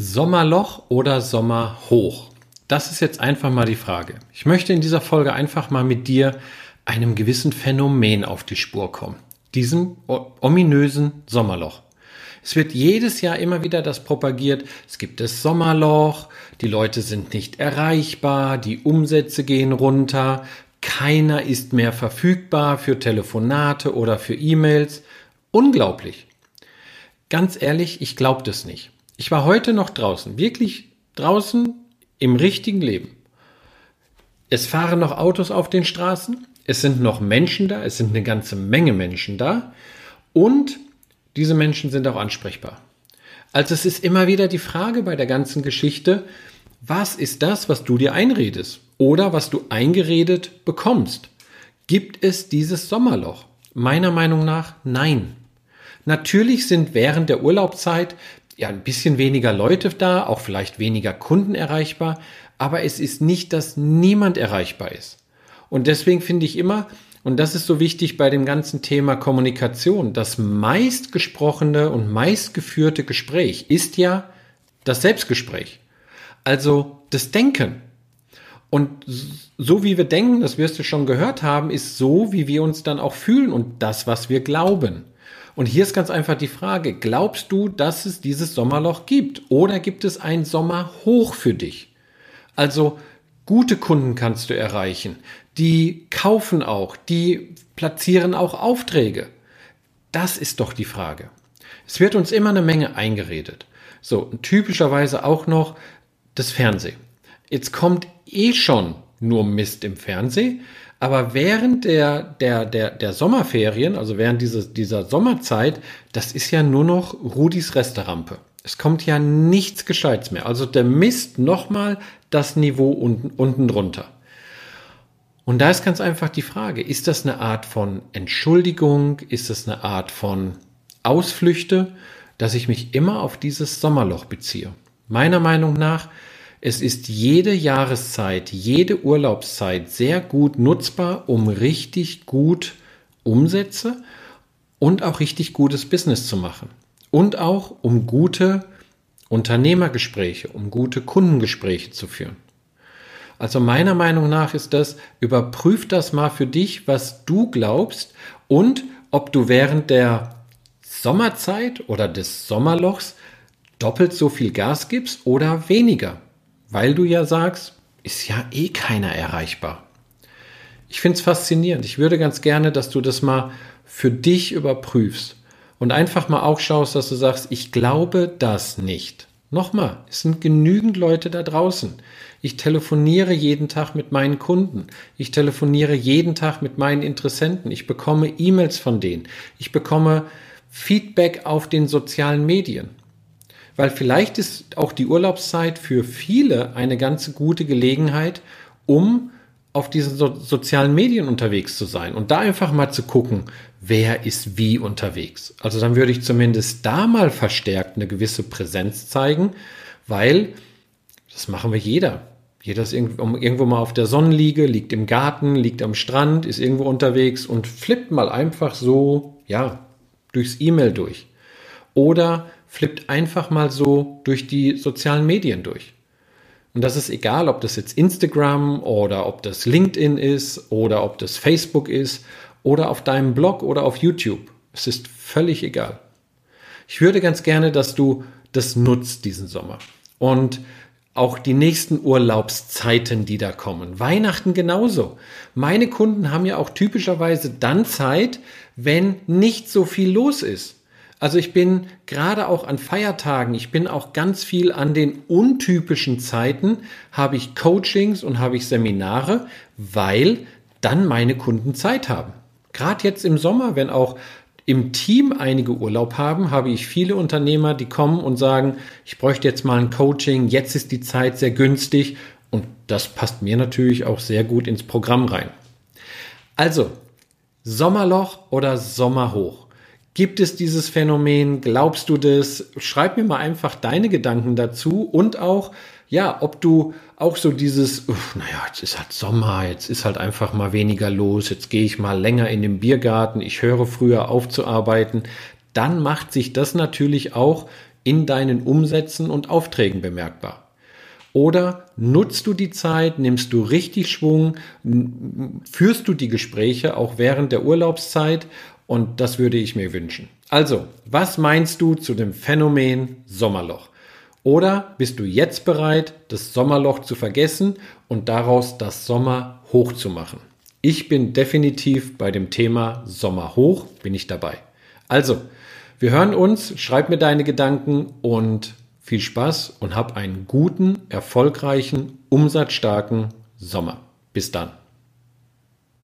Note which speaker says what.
Speaker 1: Sommerloch oder Sommerhoch? Das ist jetzt einfach mal die Frage. Ich möchte in dieser Folge einfach mal mit dir einem gewissen Phänomen auf die Spur kommen. Diesem ominösen Sommerloch. Es wird jedes Jahr immer wieder das propagiert, es gibt das Sommerloch, die Leute sind nicht erreichbar, die Umsätze gehen runter, keiner ist mehr verfügbar für Telefonate oder für E-Mails. Unglaublich. Ganz ehrlich, ich glaube das nicht. Ich war heute noch draußen, wirklich draußen im richtigen Leben. Es fahren noch Autos auf den Straßen, es sind noch Menschen da, es sind eine ganze Menge Menschen da und diese Menschen sind auch ansprechbar. Also es ist immer wieder die Frage bei der ganzen Geschichte, was ist das, was du dir einredest oder was du eingeredet bekommst? Gibt es dieses Sommerloch? Meiner Meinung nach nein. Natürlich sind während der Urlaubszeit ja ein bisschen weniger Leute da, auch vielleicht weniger Kunden erreichbar, aber es ist nicht, dass niemand erreichbar ist. Und deswegen finde ich immer, und das ist so wichtig bei dem ganzen Thema Kommunikation, das meistgesprochene und meistgeführte Gespräch ist ja das Selbstgespräch. Also das Denken. Und so wie wir denken, das wirst du schon gehört haben, ist so, wie wir uns dann auch fühlen und das, was wir glauben. Und hier ist ganz einfach die Frage, glaubst du, dass es dieses Sommerloch gibt oder gibt es ein Sommerhoch für dich? Also gute Kunden kannst du erreichen, die kaufen auch, die platzieren auch Aufträge. Das ist doch die Frage. Es wird uns immer eine Menge eingeredet. So, typischerweise auch noch das Fernsehen. Jetzt kommt eh schon nur Mist im Fernsehen, aber während der, der, der, der Sommerferien, also während dieses, dieser Sommerzeit, das ist ja nur noch Rudis Resterampe. Es kommt ja nichts Gescheites mehr. Also der misst nochmal das Niveau unten, unten drunter. Und da ist ganz einfach die Frage, ist das eine Art von Entschuldigung? Ist das eine Art von Ausflüchte, dass ich mich immer auf dieses Sommerloch beziehe? Meiner Meinung nach es ist jede Jahreszeit, jede Urlaubszeit sehr gut nutzbar, um richtig gut Umsätze und auch richtig gutes Business zu machen. Und auch um gute Unternehmergespräche, um gute Kundengespräche zu führen. Also meiner Meinung nach ist das, überprüf das mal für dich, was du glaubst und ob du während der Sommerzeit oder des Sommerlochs doppelt so viel Gas gibst oder weniger weil du ja sagst, ist ja eh keiner erreichbar. Ich finde es faszinierend. Ich würde ganz gerne, dass du das mal für dich überprüfst und einfach mal auch schaust, dass du sagst, ich glaube das nicht. Nochmal, es sind genügend Leute da draußen. Ich telefoniere jeden Tag mit meinen Kunden. Ich telefoniere jeden Tag mit meinen Interessenten. Ich bekomme E-Mails von denen. Ich bekomme Feedback auf den sozialen Medien weil vielleicht ist auch die Urlaubszeit für viele eine ganz gute Gelegenheit, um auf diesen so sozialen Medien unterwegs zu sein und da einfach mal zu gucken, wer ist wie unterwegs. Also dann würde ich zumindest da mal verstärkt eine gewisse Präsenz zeigen, weil das machen wir jeder. Jeder ist irgendwo mal auf der Sonnenliege, liegt im Garten, liegt am Strand, ist irgendwo unterwegs und flippt mal einfach so, ja, durchs E-Mail durch. Oder flippt einfach mal so durch die sozialen Medien durch. Und das ist egal, ob das jetzt Instagram oder ob das LinkedIn ist oder ob das Facebook ist oder auf deinem Blog oder auf YouTube. Es ist völlig egal. Ich würde ganz gerne, dass du das nutzt diesen Sommer. Und auch die nächsten Urlaubszeiten, die da kommen. Weihnachten genauso. Meine Kunden haben ja auch typischerweise dann Zeit, wenn nicht so viel los ist. Also ich bin gerade auch an Feiertagen, ich bin auch ganz viel an den untypischen Zeiten, habe ich Coachings und habe ich Seminare, weil dann meine Kunden Zeit haben. Gerade jetzt im Sommer, wenn auch im Team einige Urlaub haben, habe ich viele Unternehmer, die kommen und sagen, ich bräuchte jetzt mal ein Coaching, jetzt ist die Zeit sehr günstig und das passt mir natürlich auch sehr gut ins Programm rein. Also, Sommerloch oder Sommerhoch? Gibt es dieses Phänomen? Glaubst du das? Schreib mir mal einfach deine Gedanken dazu und auch, ja, ob du auch so dieses, uff, naja, jetzt ist halt Sommer, jetzt ist halt einfach mal weniger los, jetzt gehe ich mal länger in den Biergarten, ich höre früher auf zu arbeiten, dann macht sich das natürlich auch in deinen Umsätzen und Aufträgen bemerkbar? Oder nutzt du die Zeit, nimmst du richtig Schwung, führst du die Gespräche auch während der Urlaubszeit? Und das würde ich mir wünschen. Also, was meinst du zu dem Phänomen Sommerloch? Oder bist du jetzt bereit, das Sommerloch zu vergessen und daraus das Sommer hoch zu machen? Ich bin definitiv bei dem Thema Sommer hoch, bin ich dabei. Also, wir hören uns, schreib mir deine Gedanken und viel Spaß und hab einen guten, erfolgreichen, umsatzstarken Sommer. Bis dann.